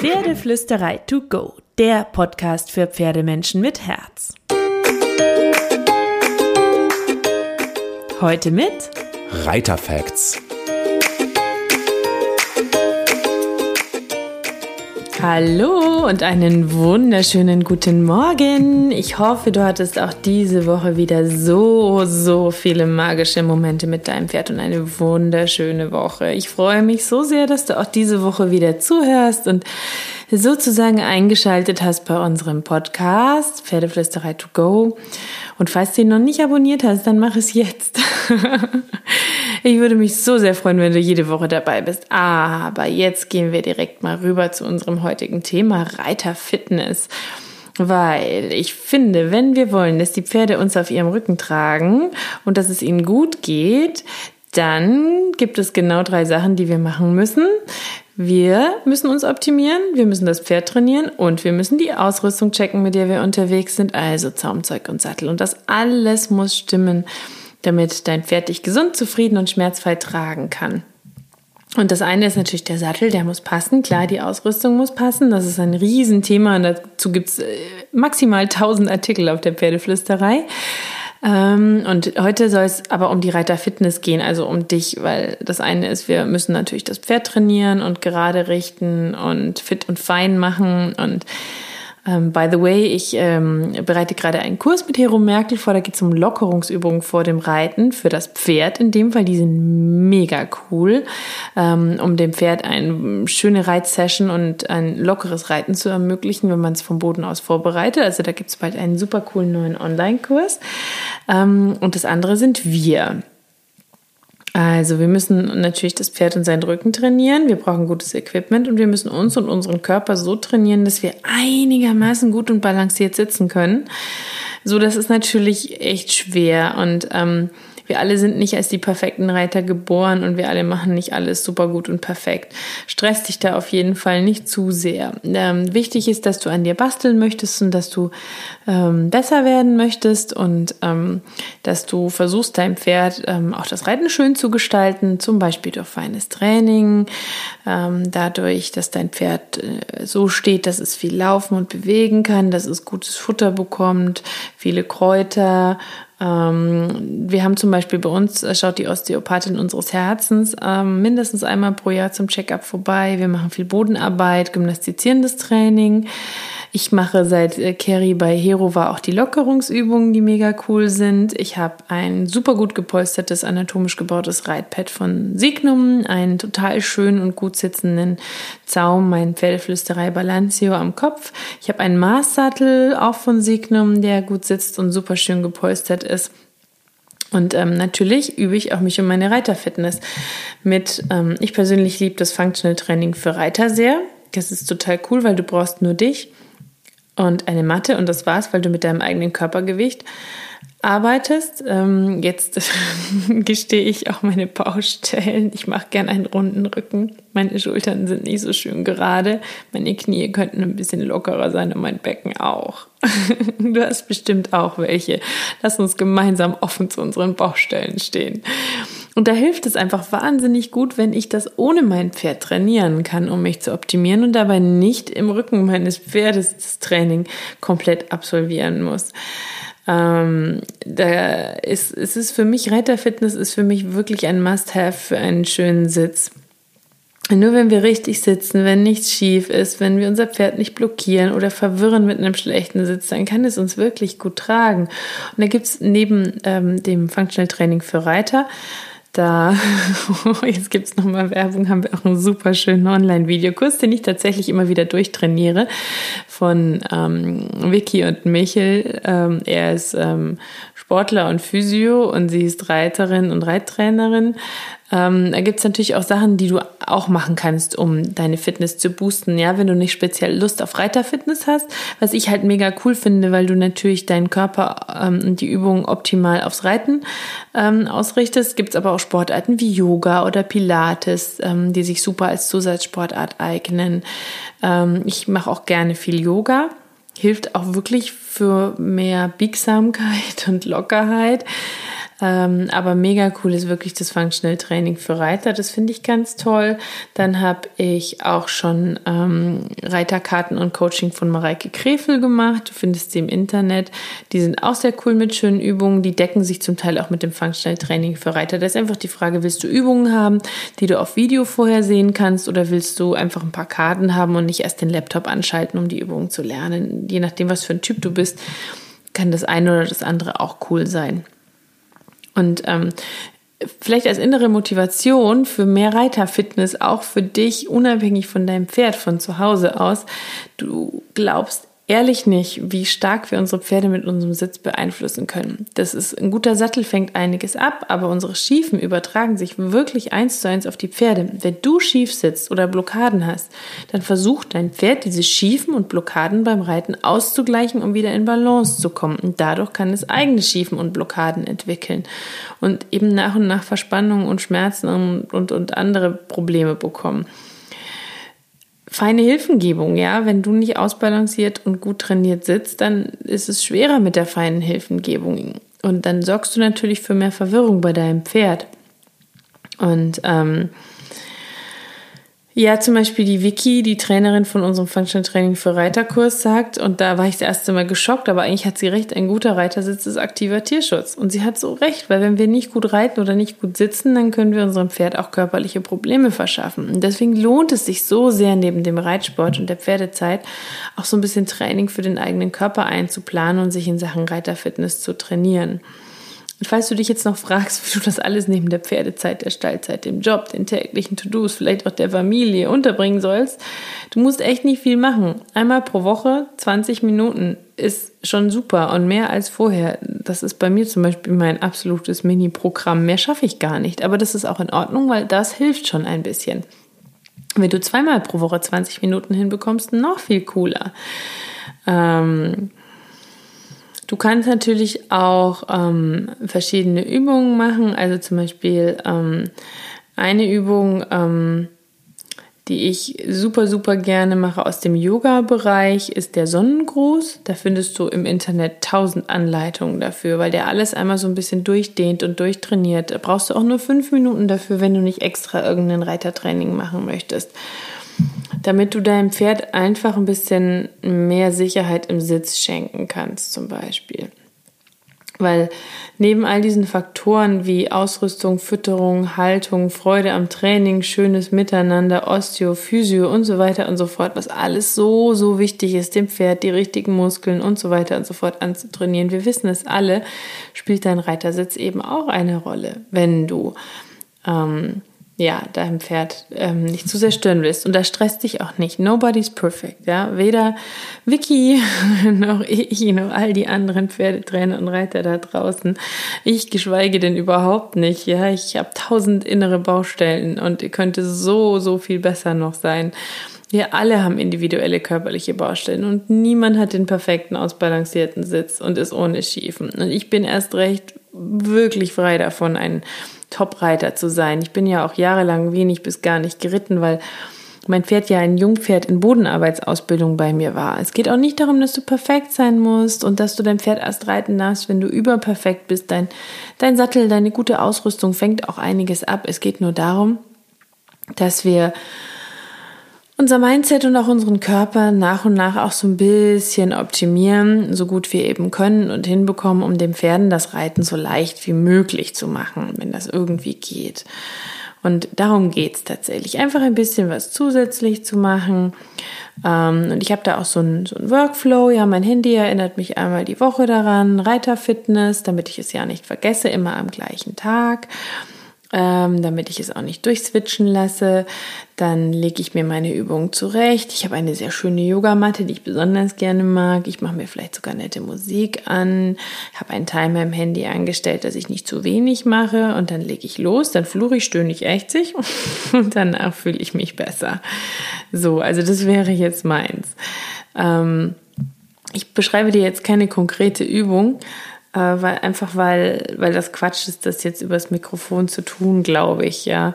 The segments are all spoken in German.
Pferdeflüsterei to go, der Podcast für Pferdemenschen mit Herz. Heute mit Reiterfacts. Hallo und einen wunderschönen guten Morgen. Ich hoffe, du hattest auch diese Woche wieder so, so viele magische Momente mit deinem Pferd und eine wunderschöne Woche. Ich freue mich so sehr, dass du auch diese Woche wieder zuhörst und sozusagen eingeschaltet hast bei unserem Podcast Pferdeflüsterei to go. Und falls du ihn noch nicht abonniert hast, dann mach es jetzt. Ich würde mich so sehr freuen, wenn du jede Woche dabei bist. Aber jetzt gehen wir direkt mal rüber zu unserem heutigen Thema Reiterfitness. Weil ich finde, wenn wir wollen, dass die Pferde uns auf ihrem Rücken tragen und dass es ihnen gut geht, dann gibt es genau drei Sachen, die wir machen müssen. Wir müssen uns optimieren, wir müssen das Pferd trainieren und wir müssen die Ausrüstung checken, mit der wir unterwegs sind, also Zaumzeug und Sattel. Und das alles muss stimmen damit dein Pferd dich gesund, zufrieden und schmerzfrei tragen kann. Und das eine ist natürlich der Sattel, der muss passen. Klar, die Ausrüstung muss passen. Das ist ein Riesenthema und dazu gibt's äh, maximal 1000 Artikel auf der Pferdeflüsterei. Ähm, und heute soll es aber um die Reiterfitness gehen, also um dich, weil das eine ist, wir müssen natürlich das Pferd trainieren und gerade richten und fit und fein machen und ähm, by the way, ich ähm, bereite gerade einen Kurs mit Hero Merkel vor. Da geht es um Lockerungsübungen vor dem Reiten für das Pferd. In dem Fall, die sind mega cool, ähm, um dem Pferd eine schöne Reitsession und ein lockeres Reiten zu ermöglichen, wenn man es vom Boden aus vorbereitet. Also da gibt es bald einen super coolen neuen Online-Kurs. Ähm, und das andere sind wir. Also wir müssen natürlich das Pferd und seinen Rücken trainieren, wir brauchen gutes Equipment und wir müssen uns und unseren Körper so trainieren, dass wir einigermaßen gut und balanciert sitzen können. So, das ist natürlich echt schwer und ähm, wir alle sind nicht als die perfekten Reiter geboren und wir alle machen nicht alles super gut und perfekt. Stress dich da auf jeden Fall nicht zu sehr. Ähm, wichtig ist, dass du an dir basteln möchtest und dass du ähm, besser werden möchtest und ähm, dass du versuchst, deinem Pferd ähm, auch das Reiten schön zu gestalten, zum Beispiel durch feines Training, ähm, dadurch, dass dein Pferd äh, so steht, dass es viel laufen und bewegen kann, dass es gutes Futter bekommt, viele Kräuter, wir haben zum Beispiel bei uns, äh, schaut die Osteopathin unseres Herzens ähm, mindestens einmal pro Jahr zum Checkup vorbei. Wir machen viel Bodenarbeit, gymnastizierendes Training. Ich mache seit äh, Kerry bei Hero war auch die Lockerungsübungen, die mega cool sind. Ich habe ein super gut gepolstertes, anatomisch gebautes Reitpad von Signum, einen total schönen und gut sitzenden Zaum, mein Pferdeflüsterei Balancio am Kopf. Ich habe einen Maßsattel auch von Signum, der gut sitzt und super schön gepolstert ist. Und ähm, natürlich übe ich auch mich um meine Reiterfitness mit. Ähm, ich persönlich liebe das Functional Training für Reiter sehr. Das ist total cool, weil du brauchst nur dich und eine Matte und das war's, weil du mit deinem eigenen Körpergewicht arbeitest. Ähm, jetzt gestehe ich auch meine Baustellen. Ich mache gern einen runden Rücken. Meine Schultern sind nicht so schön gerade. Meine Knie könnten ein bisschen lockerer sein und mein Becken auch. du hast bestimmt auch welche. Lass uns gemeinsam offen zu unseren Baustellen stehen. Und da hilft es einfach wahnsinnig gut, wenn ich das ohne mein Pferd trainieren kann, um mich zu optimieren und dabei nicht im Rücken meines Pferdes das Training komplett absolvieren muss. Ähm, da ist, ist es für mich, Reiterfitness ist für mich wirklich ein Must-Have für einen schönen Sitz. Nur wenn wir richtig sitzen, wenn nichts schief ist, wenn wir unser Pferd nicht blockieren oder verwirren mit einem schlechten Sitz, dann kann es uns wirklich gut tragen. Und da gibt's neben ähm, dem Functional Training für Reiter da, jetzt gibt's nochmal Werbung, haben wir auch einen super schönen Online-Videokurs, den ich tatsächlich immer wieder durchtrainiere von ähm, Vicky und Michel. Ähm, er ist ähm, Sportler und Physio und sie ist Reiterin und Reittrainerin. Ähm, da gibt's natürlich auch Sachen, die du auch machen kannst, um deine Fitness zu boosten. Ja, wenn du nicht speziell Lust auf Reiterfitness hast, was ich halt mega cool finde, weil du natürlich deinen Körper ähm, und die Übungen optimal aufs Reiten ähm, ausrichtest. Gibt's aber auch Sportarten wie Yoga oder Pilates, ähm, die sich super als Zusatzsportart eignen. Ähm, ich mache auch gerne viel Yoga hilft auch wirklich für mehr Biegsamkeit und Lockerheit. Ähm, aber mega cool ist wirklich das Functional Training für Reiter. Das finde ich ganz toll. Dann habe ich auch schon ähm, Reiterkarten und Coaching von Mareike Krefel gemacht. Du findest sie im Internet. Die sind auch sehr cool mit schönen Übungen. Die decken sich zum Teil auch mit dem Functional Training für Reiter. Da ist einfach die Frage, willst du Übungen haben, die du auf Video vorher sehen kannst oder willst du einfach ein paar Karten haben und nicht erst den Laptop anschalten, um die Übungen zu lernen? Je nachdem, was für ein Typ du bist, kann das eine oder das andere auch cool sein. Und ähm, vielleicht als innere Motivation für mehr Reiterfitness, auch für dich, unabhängig von deinem Pferd von zu Hause aus. Du glaubst ehrlich nicht, wie stark wir unsere Pferde mit unserem Sitz beeinflussen können. Das ist ein guter Sattel fängt einiges ab, aber unsere Schiefen übertragen sich wirklich eins zu eins auf die Pferde. Wenn du schief sitzt oder Blockaden hast, dann versucht dein Pferd diese Schiefen und Blockaden beim Reiten auszugleichen, um wieder in Balance zu kommen. Und dadurch kann es eigene Schiefen und Blockaden entwickeln und eben nach und nach Verspannungen und Schmerzen und, und, und andere Probleme bekommen feine Hilfengebung, ja. Wenn du nicht ausbalanciert und gut trainiert sitzt, dann ist es schwerer mit der feinen Hilfengebung. Und dann sorgst du natürlich für mehr Verwirrung bei deinem Pferd. Und ähm, ja, zum Beispiel die Vicky, die Trainerin von unserem Functional Training für Reiterkurs, sagt, und da war ich das erste Mal geschockt, aber eigentlich hat sie recht, ein guter Reitersitz ist aktiver Tierschutz. Und sie hat so recht, weil wenn wir nicht gut reiten oder nicht gut sitzen, dann können wir unserem Pferd auch körperliche Probleme verschaffen. Und deswegen lohnt es sich so sehr, neben dem Reitsport und der Pferdezeit auch so ein bisschen Training für den eigenen Körper einzuplanen und sich in Sachen Reiterfitness zu trainieren. Und falls du dich jetzt noch fragst, wie du das alles neben der Pferdezeit, der Stallzeit, dem Job, den täglichen To-Dos, vielleicht auch der Familie unterbringen sollst, du musst echt nicht viel machen. Einmal pro Woche 20 Minuten ist schon super und mehr als vorher. Das ist bei mir zum Beispiel mein absolutes Mini-Programm. Mehr schaffe ich gar nicht. Aber das ist auch in Ordnung, weil das hilft schon ein bisschen. Wenn du zweimal pro Woche 20 Minuten hinbekommst, noch viel cooler. Ähm, Du kannst natürlich auch ähm, verschiedene Übungen machen. Also zum Beispiel ähm, eine Übung, ähm, die ich super, super gerne mache aus dem Yoga-Bereich, ist der Sonnengruß. Da findest du im Internet tausend Anleitungen dafür, weil der alles einmal so ein bisschen durchdehnt und durchtrainiert. Da brauchst du auch nur fünf Minuten dafür, wenn du nicht extra irgendein Reitertraining machen möchtest damit du deinem Pferd einfach ein bisschen mehr Sicherheit im Sitz schenken kannst, zum Beispiel. Weil neben all diesen Faktoren wie Ausrüstung, Fütterung, Haltung, Freude am Training, schönes Miteinander, Osteo, Physio und so weiter und so fort, was alles so, so wichtig ist, dem Pferd die richtigen Muskeln und so weiter und so fort anzutrainieren. Wir wissen es alle, spielt dein Reitersitz eben auch eine Rolle, wenn du ähm, ja, deinem Pferd ähm, nicht zu sehr stören willst. Und das stresst dich auch nicht. Nobody's perfect, ja. Weder Vicky noch ich noch all die anderen Pferdetrainer und Reiter da draußen. Ich geschweige denn überhaupt nicht, ja. Ich habe tausend innere Baustellen und ihr könnte so, so viel besser noch sein. Wir alle haben individuelle körperliche Baustellen und niemand hat den perfekten, ausbalancierten Sitz und ist ohne Schiefen. Und ich bin erst recht wirklich frei davon, ein Top-Reiter zu sein. Ich bin ja auch jahrelang wenig bis gar nicht geritten, weil mein Pferd ja ein Jungpferd in Bodenarbeitsausbildung bei mir war. Es geht auch nicht darum, dass du perfekt sein musst und dass du dein Pferd erst reiten darfst, wenn du überperfekt bist. Dein, dein Sattel, deine gute Ausrüstung fängt auch einiges ab. Es geht nur darum, dass wir unser Mindset und auch unseren Körper nach und nach auch so ein bisschen optimieren, so gut wir eben können und hinbekommen, um den Pferden das Reiten so leicht wie möglich zu machen, wenn das irgendwie geht. Und darum geht's tatsächlich. Einfach ein bisschen was zusätzlich zu machen. Ähm, und ich habe da auch so einen so Workflow. Ja, mein Handy erinnert mich einmal die Woche daran. Reiterfitness, damit ich es ja nicht vergesse, immer am gleichen Tag ähm, damit ich es auch nicht durchswitchen lasse. Dann lege ich mir meine Übungen zurecht. Ich habe eine sehr schöne Yogamatte, die ich besonders gerne mag. Ich mache mir vielleicht sogar nette Musik an. Habe einen Timer im Handy angestellt, dass ich nicht zu wenig mache. Und dann lege ich los. Dann flure ich, stöhne ich, ächzig. Und danach fühle ich mich besser. So, also das wäre jetzt meins. Ähm, ich beschreibe dir jetzt keine konkrete Übung, weil einfach weil weil das Quatsch ist, das jetzt übers Mikrofon zu tun, glaube ich. Ja,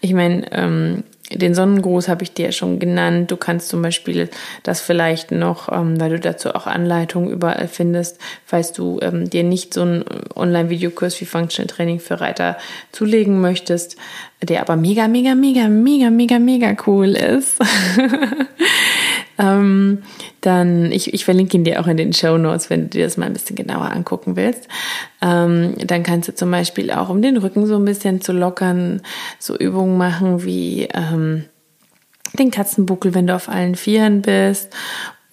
ich meine, ähm, den Sonnengruß habe ich dir schon genannt. Du kannst zum Beispiel das vielleicht noch, ähm, weil du dazu auch Anleitungen überall findest, falls du ähm, dir nicht so einen Online-Videokurs wie Functional Training für Reiter zulegen möchtest, der aber mega, mega, mega, mega, mega, mega cool ist. ähm, dann, ich, ich verlinke ihn dir auch in den Show Notes, wenn du dir das mal ein bisschen genauer angucken willst. Ähm, dann kannst du zum Beispiel auch, um den Rücken so ein bisschen zu lockern, so Übungen machen wie ähm, den Katzenbuckel, wenn du auf allen Vieren bist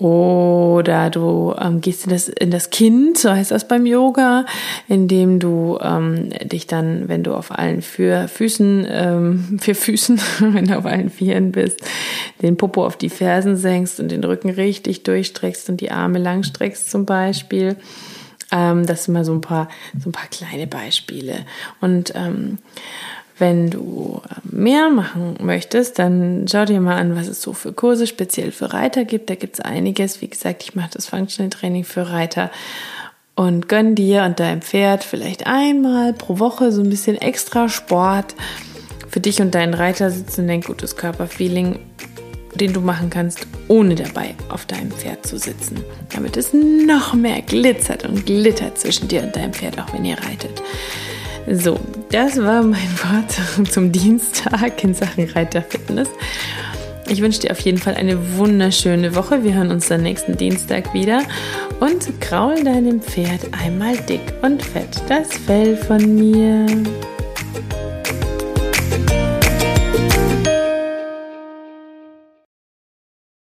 oder du ähm, gehst in das, in das Kind, so heißt das beim Yoga, indem du ähm, dich dann, wenn du auf allen vier Füßen, ähm, vier Füßen, wenn du auf allen Vieren bist, den Popo auf die Fersen senkst und den Rücken richtig durchstreckst und die Arme langstreckst zum Beispiel. Ähm, das sind mal so ein paar, so ein paar kleine Beispiele. Und ähm, wenn du äh, mehr machen möchtest, dann schau dir mal an, was es so für Kurse speziell für Reiter gibt. Da gibt es einiges. Wie gesagt, ich mache das Functional Training für Reiter und gönn dir und deinem Pferd vielleicht einmal pro Woche so ein bisschen extra Sport für dich und deinen Reiter sitzen, ein gutes Körperfeeling, den du machen kannst, ohne dabei auf deinem Pferd zu sitzen. Damit es noch mehr glitzert und glittert zwischen dir und deinem Pferd, auch wenn ihr reitet. So, das war mein Wort zum Dienstag in Sachen Reiterfitness. Ich wünsche dir auf jeden Fall eine wunderschöne Woche. Wir hören uns dann nächsten Dienstag wieder. Und kraul deinem Pferd einmal dick und fett das Fell von mir.